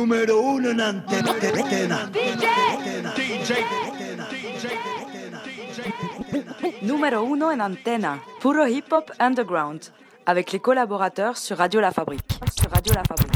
Número uno en antena. Numéro 1 en antenne, puro hip-hop underground, avec les collaborateurs sur Radio La Fabrique. Sur Radio La Fabrique.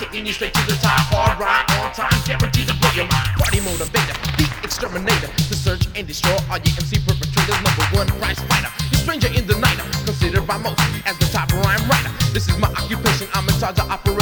taking you straight to the top. Hard rock on time, guaranteed to blow your mind. Party motivator, beat exterminator. To search and destroy all your MC perpetrators. Number one prize fighter, the stranger in the night. Considered by most as the top rhyme writer. This is my occupation, I'm in charge of operation.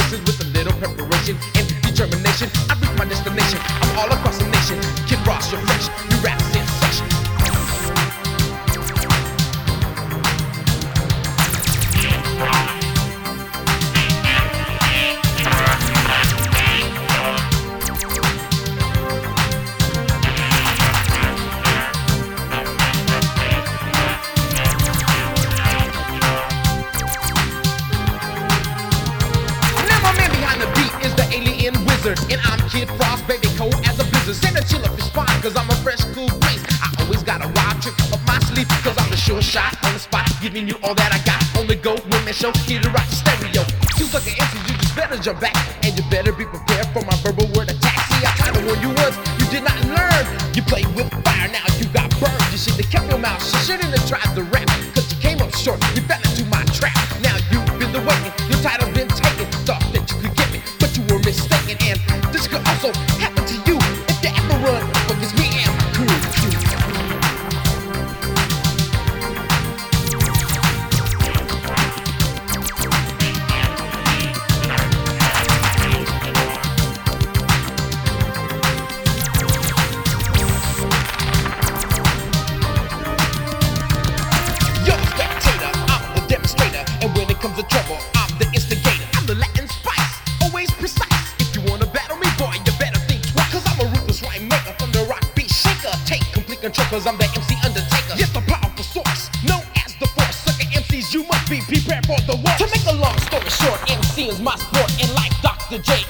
The center chill up your spine, cause I'm a fresh, cool breeze. I always got a wild trick up my sleeve, cause I'm the sure shot on the spot, giving you all that I got. On the go, when they show, here to rock the stereo. You fucking answers, you just better jump back, and you better be prepared for my verbal word attack. See, I kinda warned you once, you did not learn. You play with fire, now you got burned. You should have kept your mouth, you shouldn't have tried to cause I'm the MC Undertaker. Yes, the powerful source, known as the force. Sucker MCs, you must be prepared for the worst. To make a long story short, MC is my sport, and like Dr. J,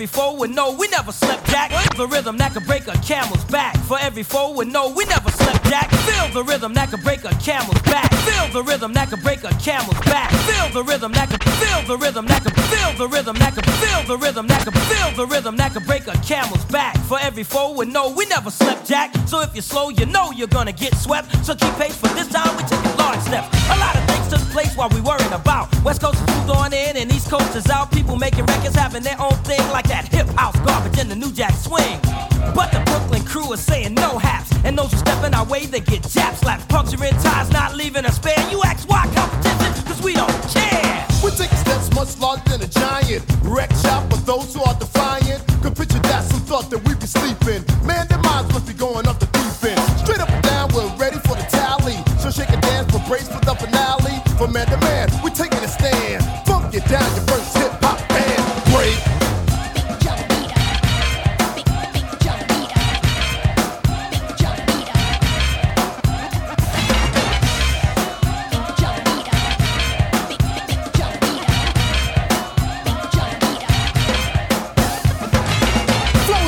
every foe would know we never slept jack. The rhythm that could break a camel's back. For every foe would know we never slept jack. Feel the rhythm that could break a camel's back. Feel the rhythm that could break a camel's back. Feel the rhythm that could feel the rhythm that could feel the rhythm that could feel the rhythm that could feel the rhythm that could break a camel's back. For every foe would know we never slept jack. So if you're slow, you know you're gonna get swept. So keep pace for this time we take large steps. A lot of place while we worrying about. West Coast is moved on in and East Coast is out. People making records having their own thing like that hip house garbage and the new jack swing. But the Brooklyn crew is saying no haps. And those who step in our way, they get jab slaps. Puncturing ties, not leaving a spare. You ask why competition, cause we don't care. We're taking steps much larger than a giant. Wreck shop for those who are defiant. from man to man. We taking a stand. Funk you down your first hip hop band. Break.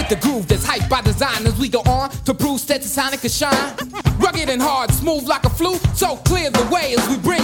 the groove that's hyped by design we go on to prove that the sonic can shine. Rugged and hard, smooth like a flute, so clear the way as we bring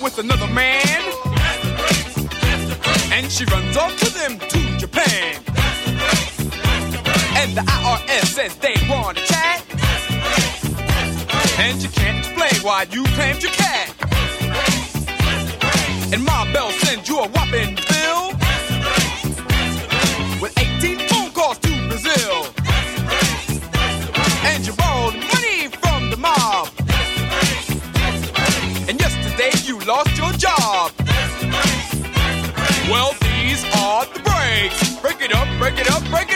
weatherman. And she runs off to them to Japan. And the IRS says they want to chat. And you can't explain why you claimed your cat. And Ma Bell sends you a whopping up, break it up, break it up.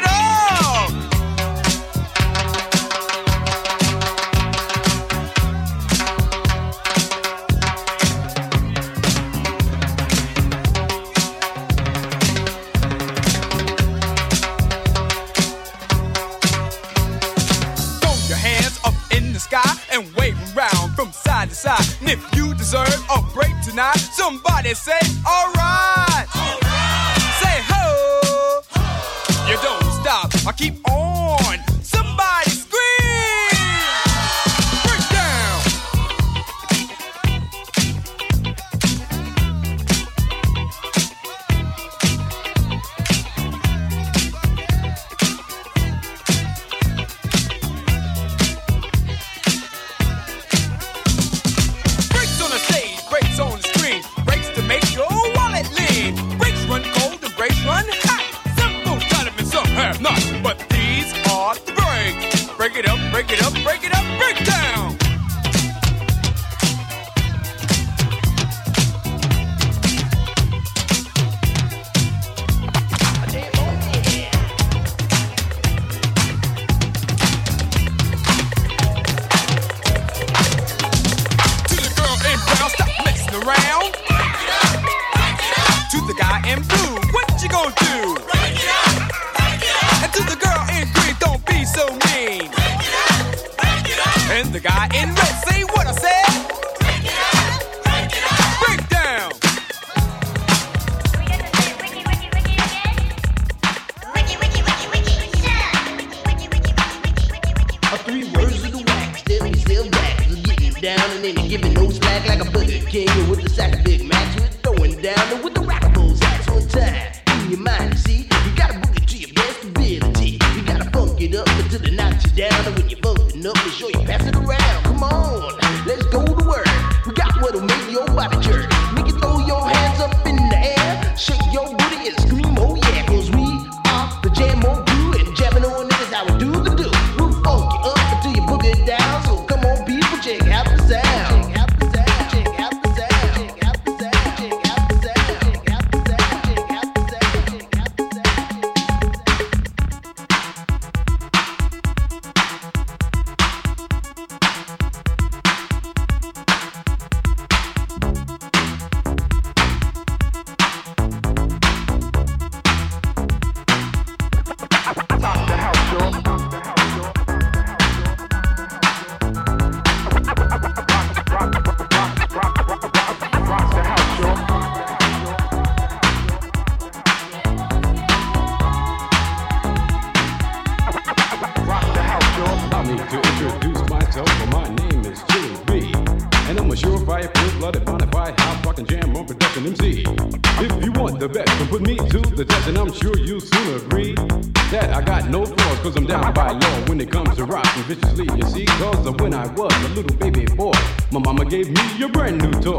Gave me a brand new toy.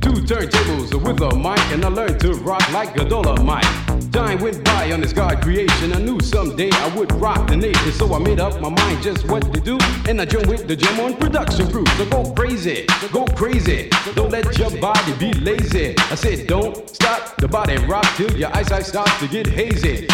Two turntables with a mic, and I learned to rock like a Dolemite. Time went by on this God creation. I knew someday I would rock the nation, so I made up my mind just what to do. And I joined with the Jam on production crew. So go crazy, go crazy. Don't let your body be lazy. I said, don't stop the body rock till your eyesight starts to get hazy.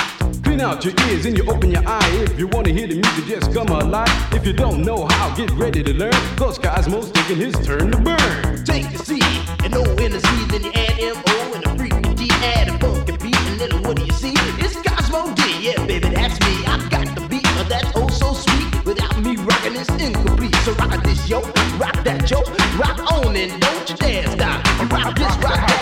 Clean out your ears and you open your eye. If you wanna hear the music, just come alive. If you don't know how, get ready to learn. Cause Cosmo's taking his turn to burn. Take a C and O in the C, then you add M O and a freaky D, add a funky beat, and then what do you see? It's Cosmo D, yeah, baby, that's me. I've got the beat, but that's oh so sweet. Without me rocking, it's incomplete. So rock this yo, rock that yo, rock on and don't you dare stop. Rock this, rock that,